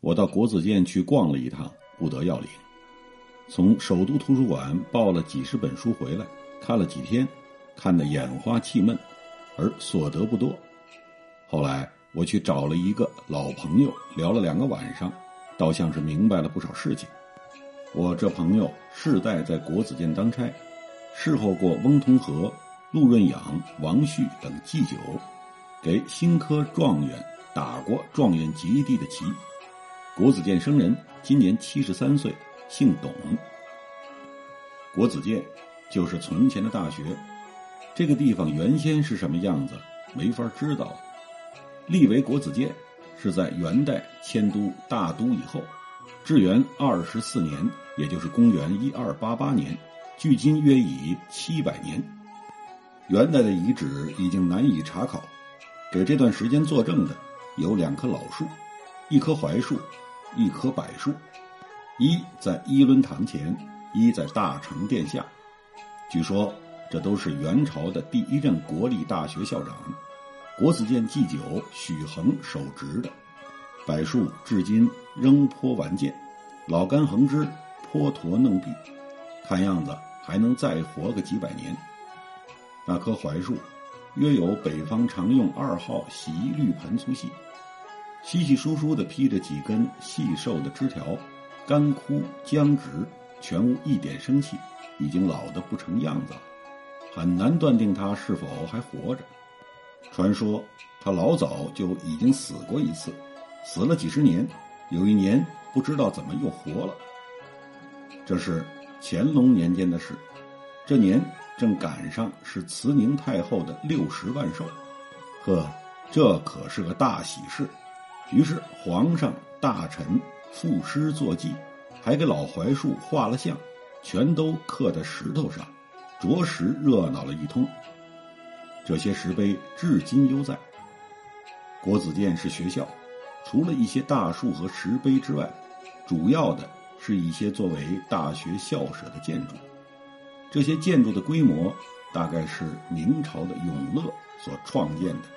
我到国子监去逛了一趟，不得要领。从首都图书馆抱了几十本书回来，看了几天，看得眼花气闷，而所得不多。后来我去找了一个老朋友，聊了两个晚上，倒像是明白了不少事情。我这朋友世代在国子监当差，侍候过翁同龢、陆润养、王旭等祭酒，给新科状元打过状元及第的旗。国子监生人，今年七十三岁，姓董。国子监就是从前的大学，这个地方原先是什么样子，没法知道。立为国子监，是在元代迁都大都以后，至元二十四年，也就是公元一二八八年，距今约已七百年。元代的遗址已经难以查考，给这段时间作证的有两棵老树，一棵槐树，一棵柏树，一在一伦堂前，一在大成殿下。据说这都是元朝的第一任国立大学校长。国子监祭酒许衡手植的柏树，至今仍颇顽健，老干横枝，颇驼嫩碧，看样子还能再活个几百年。那棵槐树，约有北方常用二号洗衣绿盆粗细，稀稀疏疏的披着几根细瘦的枝条，干枯僵直，全无一点生气，已经老得不成样子了，很难断定它是否还活着。传说他老早就已经死过一次，死了几十年，有一年不知道怎么又活了。这是乾隆年间的事，这年正赶上是慈宁太后的六十万寿，呵，这可是个大喜事。于是皇上大臣赋诗作记，还给老槐树画了像，全都刻在石头上，着实热闹了一通。这些石碑至今犹在。国子监是学校，除了一些大树和石碑之外，主要的是一些作为大学校舍的建筑。这些建筑的规模大概是明朝的永乐所创建的，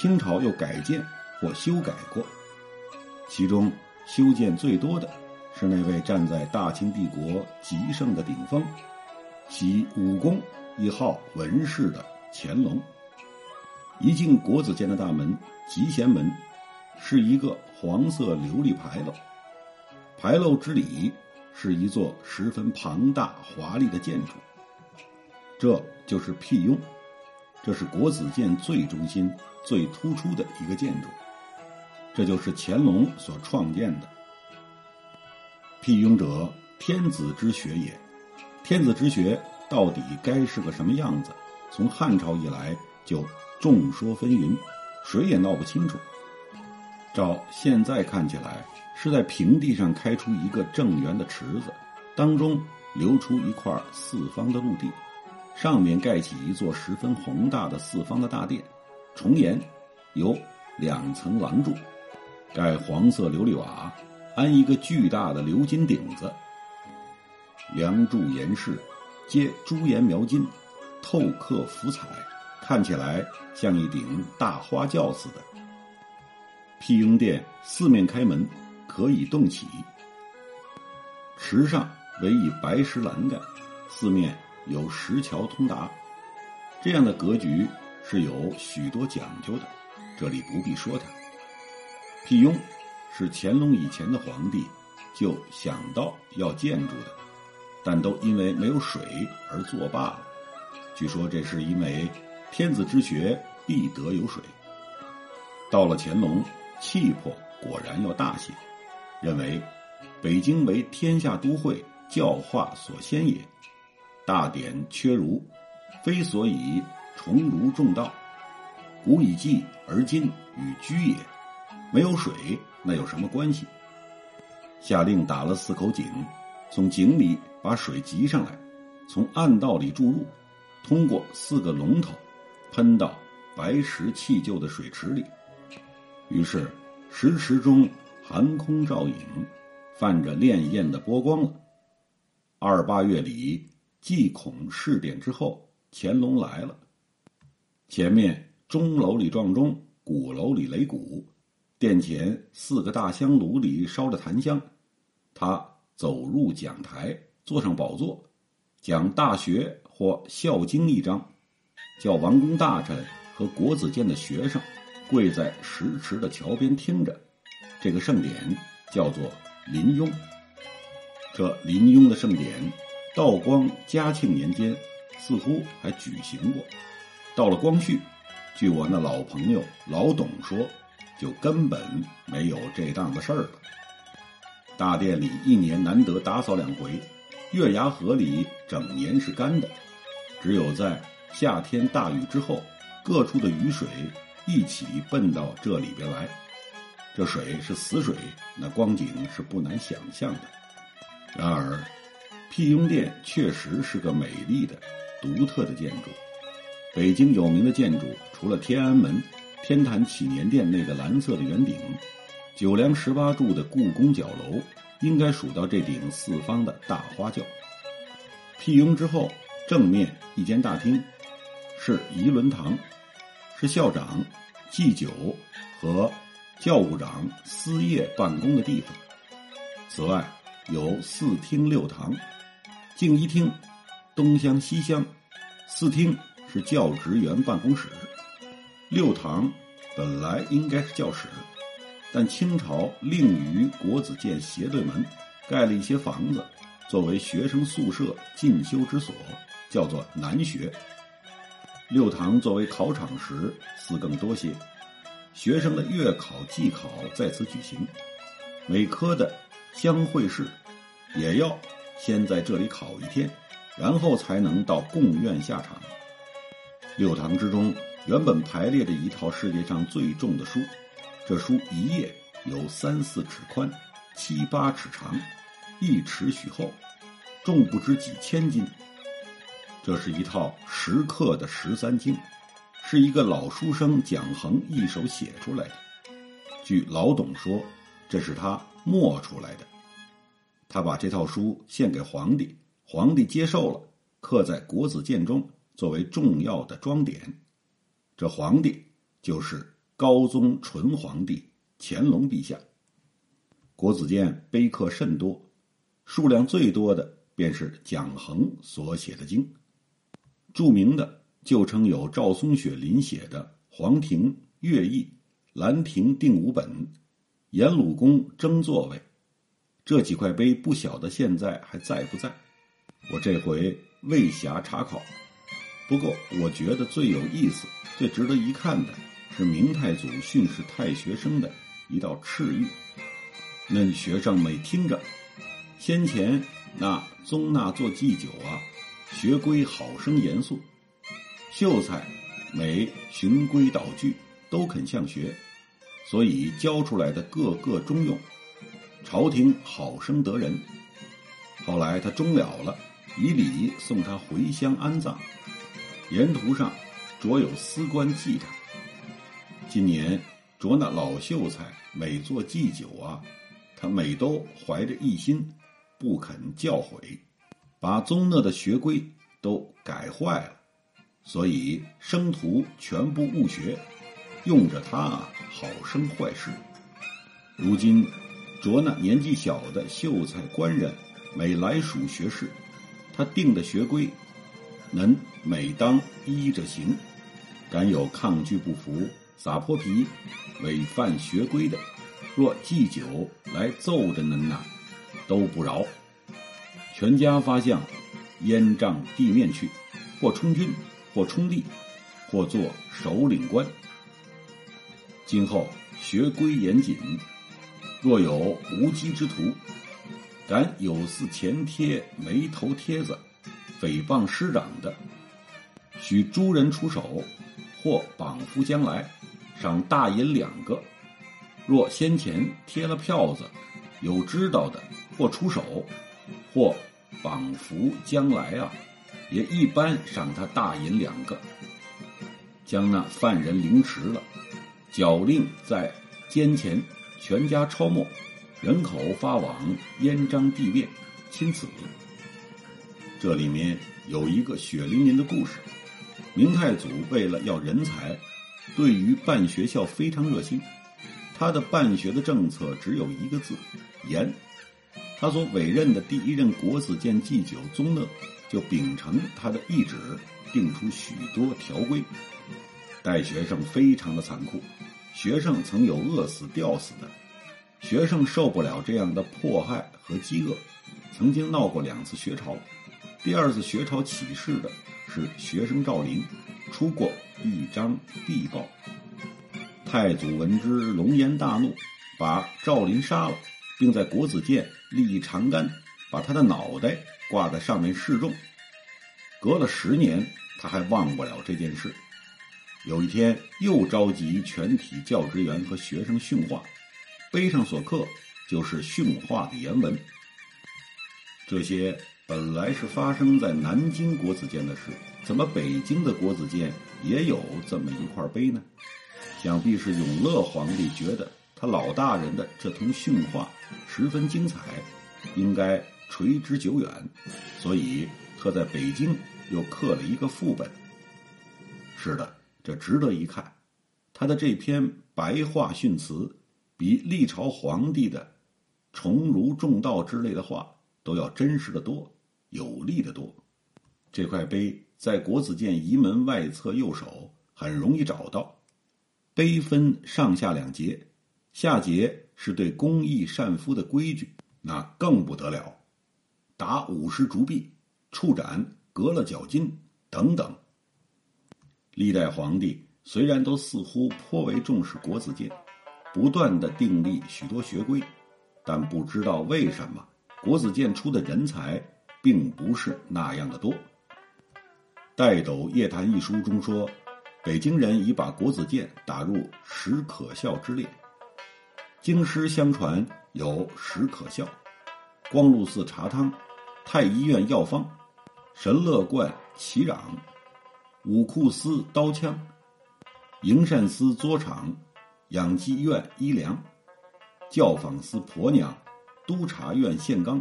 清朝又改建或修改过。其中修建最多的是那位站在大清帝国极盛的顶峰，其武功一号文士的。乾隆一进国子监的大门，集贤门，是一个黄色琉璃牌楼。牌楼之里是一座十分庞大华丽的建筑，这就是辟雍，这是国子监最中心、最突出的一个建筑，这就是乾隆所创建的。辟雍者，天子之学也。天子之学到底该是个什么样子？从汉朝以来就众说纷纭，谁也闹不清楚。照现在看起来，是在平地上开出一个正圆的池子，当中流出一块四方的陆地，上面盖起一座十分宏大的四方的大殿，重檐，有两层廊柱，盖黄色琉璃瓦，安一个巨大的鎏金顶子，梁柱檐饰皆朱颜描金。透刻福彩，看起来像一顶大花轿似的。辟雍殿四面开门，可以动起。池上围以白石栏杆，四面有石桥通达。这样的格局是有许多讲究的，这里不必说它。辟雍是乾隆以前的皇帝就想到要建筑的，但都因为没有水而作罢了。据说这是因为天子之学必得有水。到了乾隆，气魄果然要大些，认为北京为天下都会，教化所先也，大典缺儒，非所以崇儒重道。古以继而今与居也，没有水那有什么关系？下令打了四口井，从井里把水集上来，从暗道里注入，通过四个龙头，喷到白石砌就的水池里。于是石池中寒空照影，泛着潋滟的波光了。二八月里祭孔试点之后，乾隆来了。前面钟楼里撞钟，鼓楼里擂鼓，殿前四个大香炉里烧着檀香。他走入讲台，坐上宝座，讲《大学》或《孝经》一章，叫王公大臣和国子监的学生跪在石池的桥边听着。这个盛典叫做临雍。这临雍的盛典，道光、嘉庆年间似乎还举行过。到了光绪，据我那老朋友老董说，就根本没有这档子事儿了。大殿里一年难得打扫两回，月牙河里整年是干的，只有在夏天大雨之后，各处的雨水一起奔到这里边来。这水是死水，那光景是不难想象的。然而，辟雍殿确实是个美丽的、独特的建筑。北京有名的建筑，除了天安门、天坛祈年殿那个蓝色的圆顶，九梁十八柱的故宫角楼，应该数到这顶四方的大花轿。辟雍之后，正面一间大厅，是仪伦堂，是校长、祭酒和教务长司业办公的地方。此外，有四厅六堂，静一厅，东厢西厢，四厅。是教职员办公室，六堂本来应该是教室，但清朝另于国子监斜对门盖了一些房子，作为学生宿舍进修之所，叫做南学。六堂作为考场时，似更多些，学生的月考、季考在此举行，每科的相会试也要先在这里考一天，然后才能到贡院下场。六堂之中，原本排列着一套世界上最重的书，这书一页有三四尺宽，七八尺长，一尺许厚，重不知几千斤。这是一套石刻的十三经，是一个老书生蒋衡一手写出来的。据老董说，这是他磨出来的。他把这套书献给皇帝，皇帝接受了，刻在国子监中。作为重要的装点，这皇帝就是高宗纯皇帝乾隆陛下。国子监碑刻甚多，数量最多的便是蒋衡所写的经。著名的就称有赵松雪临写的《黄庭乐毅》《兰亭定五本》《颜鲁公争座位》这几块碑，不晓得现在还在不在。我这回未暇查考。不过，我觉得最有意思、最值得一看的是明太祖训示太学生的一道敕谕。那学生每听着，先前那宗纳做祭酒啊，学规好生严肃；秀才每循规蹈矩，都肯向学，所以教出来的个个中用，朝廷好生得人。后来他终了了，以礼送他回乡安葬。沿途上，着有司官记他。今年着那老秀才每做祭酒啊，他每都怀着一心，不肯教诲，把宗讷的学规都改坏了，所以生徒全部误学，用着他啊，好生坏事。如今着那年纪小的秀才官人，每来属学士，他定的学规。能每当依着行，敢有抗拒不服、撒泼皮、违犯学规的，若祭酒来奏着恁呐，都不饶。全家发向烟帐地面去，或充军，或充吏，或做首领官。今后学规严谨，若有无稽之徒，敢有似前贴眉头贴子。诽谤师长的，许诸人出手，或绑夫将来，赏大银两个；若先前贴了票子，有知道的或出手，或绑缚将来啊，也一般赏他大银两个。将那犯人凌迟了，脚令在监前，全家抄没，人口发往燕章地面，钦此。这里面有一个血淋淋的故事。明太祖为了要人才，对于办学校非常热心。他的办学的政策只有一个字：严。他所委任的第一任国子监祭酒宗乐，就秉承他的意旨，定出许多条规，待学生非常的残酷。学生曾有饿死、吊死的，学生受不了这样的迫害和饥饿，曾经闹过两次学潮。第二次学潮起事的是学生赵林，出过一张地报。太祖闻之，龙颜大怒，把赵林杀了，并在国子监立长杆，把他的脑袋挂在上面示众。隔了十年，他还忘不了这件事。有一天，又召集全体教职员和学生训话，碑上所刻就是训话的原文。这些。本来是发生在南京国子监的事，怎么北京的国子监也有这么一块碑呢？想必是永乐皇帝觉得他老大人的这通训话十分精彩，应该垂之久远，所以特在北京又刻了一个副本。是的，这值得一看。他的这篇白话训词，比历朝皇帝的“崇儒重道”之类的话都要真实的多。有利的多，这块碑在国子监仪门外侧右手很容易找到。碑分上下两节，下节是对工艺善夫的规矩，那更不得了。打五十竹壁，处斩，革了脚筋等等。历代皇帝虽然都似乎颇为重视国子监，不断的订立许多学规，但不知道为什么国子监出的人才。并不是那样的多。《戴斗夜谈》一书中说，北京人已把国子监打入史可笑之列。京师相传有史可笑、光禄寺茶汤、太医院药方、神乐观旗壤、武库司刀枪、营善司作场、养鸡院医粮、教坊司婆娘、督察院宪纲。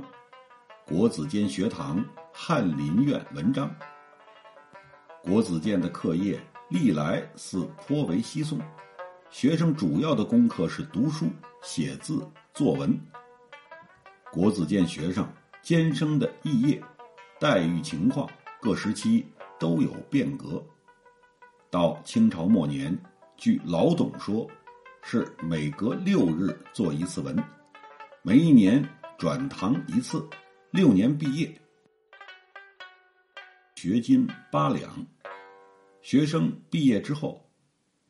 国子监学堂翰林院文章，国子监的课业历来似颇为稀松，学生主要的功课是读书、写字、作文。国子监学生监生的肄业、待遇情况，各时期都有变革。到清朝末年，据老董说，是每隔六日做一次文，每一年转堂一次。六年毕业，学金八两。学生毕业之后，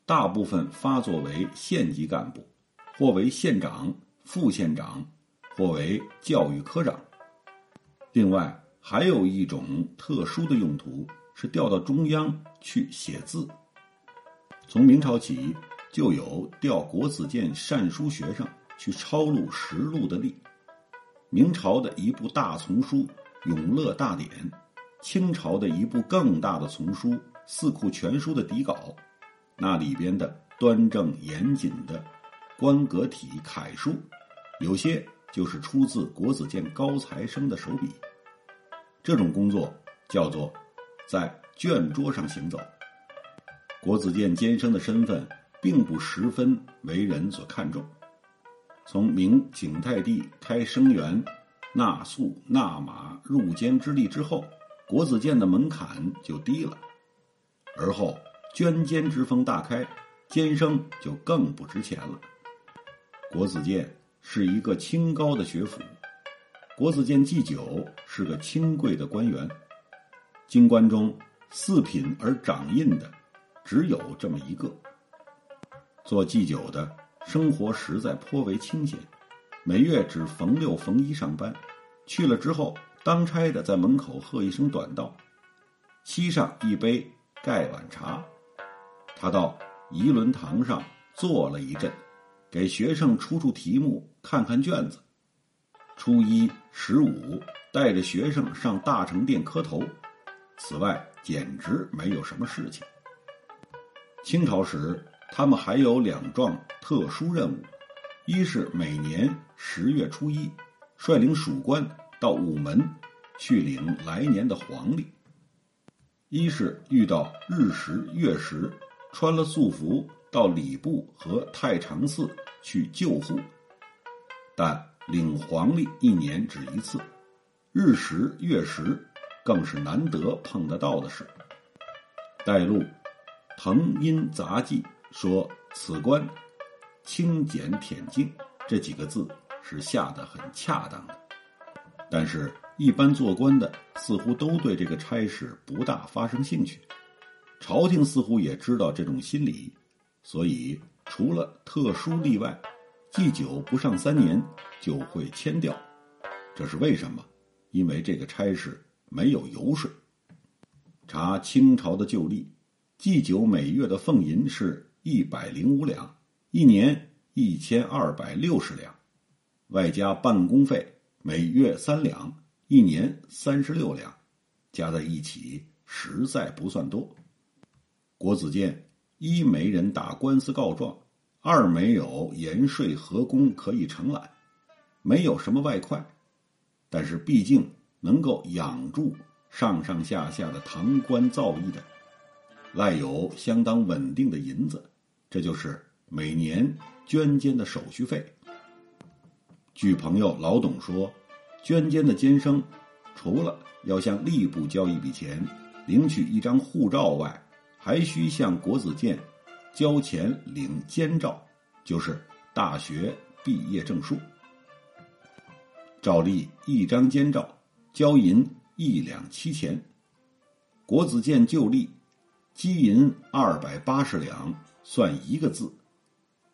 大部分发作为县级干部，或为县长、副县长，或为教育科长。另外，还有一种特殊的用途，是调到中央去写字。从明朝起，就有调国子监善书学生去抄录实录的例。明朝的一部大丛书《永乐大典》，清朝的一部更大的丛书《四库全书》的底稿，那里边的端正严谨的官格体楷书，有些就是出自国子监高材生的手笔。这种工作叫做在卷桌上行走。国子监监生的身份并不十分为人所看重。从明景泰帝开生源、纳粟、纳马、入监之例之后，国子监的门槛就低了。而后捐监之风大开，监生就更不值钱了。国子监是一个清高的学府，国子监祭酒是个清贵的官员。京官中四品而掌印的，只有这么一个。做祭酒的。生活实在颇为清闲，每月只逢六逢一上班，去了之后，当差的在门口喝一声短道，沏上一杯盖碗茶。他到仪轮堂上坐了一阵，给学生出出题目，看看卷子，初一、十五带着学生上大成殿磕头，此外简直没有什么事情。清朝时，他们还有两桩特殊任务：一是每年十月初一，率领属官到午门去领来年的黄历；一是遇到日食、月食，穿了素服到礼部和太常寺去救护。但领黄历一年只一次，日食月食更是难得碰得到的事。带路《腾音杂记》说：“此官清简恬静”这几个字是下得很恰当的。但是，一般做官的似乎都对这个差事不大发生兴趣。朝廷似乎也知道这种心理，所以除了特殊例外。祭酒不上三年就会迁掉，这是为什么？因为这个差事没有油水。查清朝的旧历，祭酒每月的俸银是一百零五两，一年一千二百六十两，外加办公费每月三两，一年三十六两，加在一起实在不算多。国子监一没人打官司告状。二没有盐税和工可以承揽，没有什么外快，但是毕竟能够养住上上下下的堂官造诣的，赖有相当稳定的银子，这就是每年捐监的手续费。据朋友老董说，捐监的监生除了要向吏部交一笔钱，领取一张护照外，还需向国子监。交钱领监照，就是大学毕业证书。照例一张监照交银一两七钱。国子监旧例，积银二百八十两算一个字，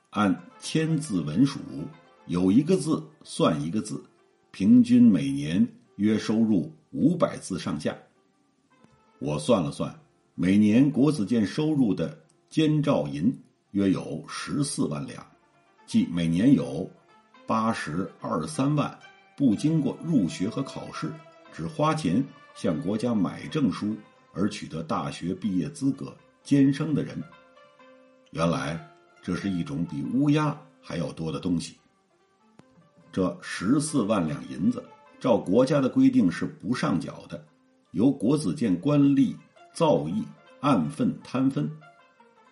按千字文数，有一个字算一个字，平均每年约收入五百字上下。我算了算，每年国子监收入的。监照银约有十四万两，即每年有八十二三万不经过入学和考试，只花钱向国家买证书而取得大学毕业资格监生的人。原来这是一种比乌鸦还要多的东西。这十四万两银子，照国家的规定是不上缴的，由国子监官吏造诣按份摊分。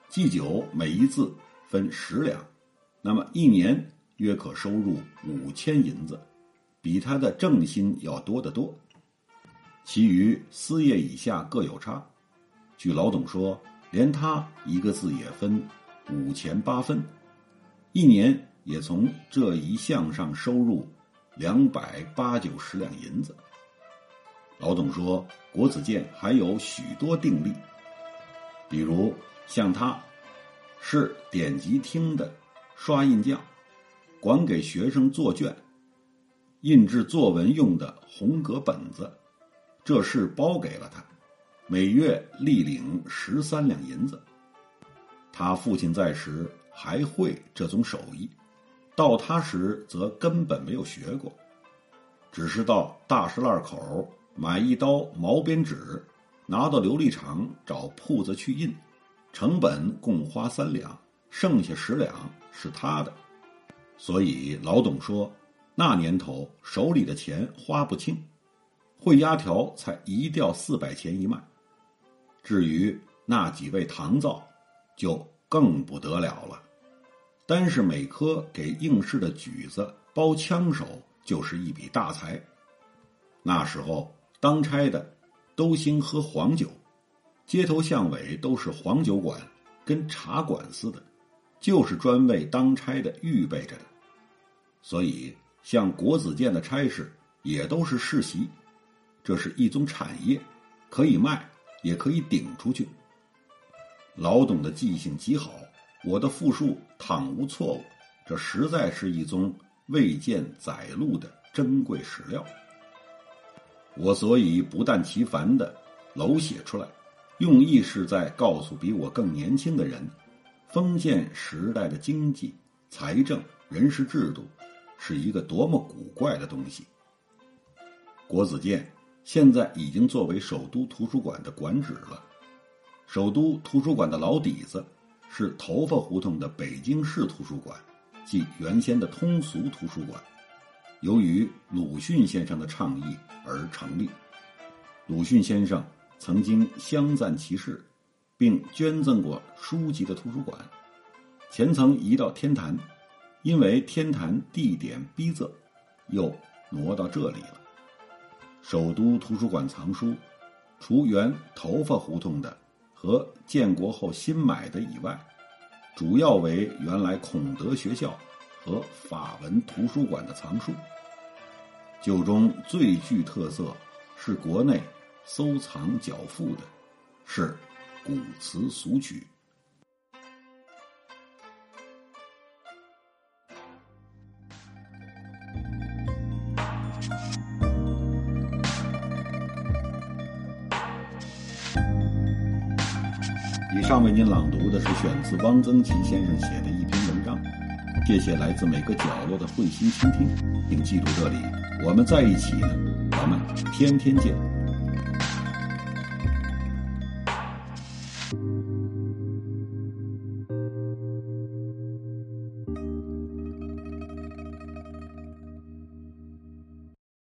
祭酒每一字分十两，那么一年约可收入五千银子，比他的正薪要多得多。其余私业以下各有差。据老董说，连他一个字也分五钱八分，一年也从这一项上收入两百八九十两银子。老董说，国子监还有许多定例，比如。像他，是典籍厅的刷印匠，管给学生做卷、印制作文用的红格本子，这事包给了他，每月立领十三两银子。他父亲在时还会这种手艺，到他时则根本没有学过，只是到大石烂口买一刀毛边纸，拿到琉璃厂找铺子去印。成本共花三两，剩下十两是他的，所以老董说，那年头手里的钱花不清，会压条才一吊四百钱一卖。至于那几位唐造，就更不得了了，单是每科给应试的举子包枪手，就是一笔大财。那时候当差的都兴喝黄酒。街头巷尾都是黄酒馆，跟茶馆似的，就是专为当差的预备着的。所以，像国子监的差事也都是世袭，这是一宗产业，可以卖，也可以顶出去。老董的记性极好，我的复述倘无错误，这实在是一宗未见载录的珍贵史料。我所以不但其烦的楼写出来。用意是在告诉比我更年轻的人，封建时代的经济、财政、人事制度，是一个多么古怪的东西。国子监现在已经作为首都图书馆的馆址了。首都图书馆的老底子是头发胡同的北京市图书馆，即原先的通俗图书馆。由于鲁迅先生的倡议而成立。鲁迅先生曾经相赞其事，并捐赠过书籍的图书馆，前曾移到天坛，因为天坛地点逼仄，又挪到这里了。首都图书馆藏书，除原头发胡同的和建国后新买的以外，主要为原来孔德学校和法文图书馆的藏书。旧中最具特色是国内收藏较富的，是古词俗曲。上为您朗读的是选自汪曾祺先生写的一篇文章。谢谢来自每个角落的慧心倾听，请记住这里，我们在一起呢，咱们天天见。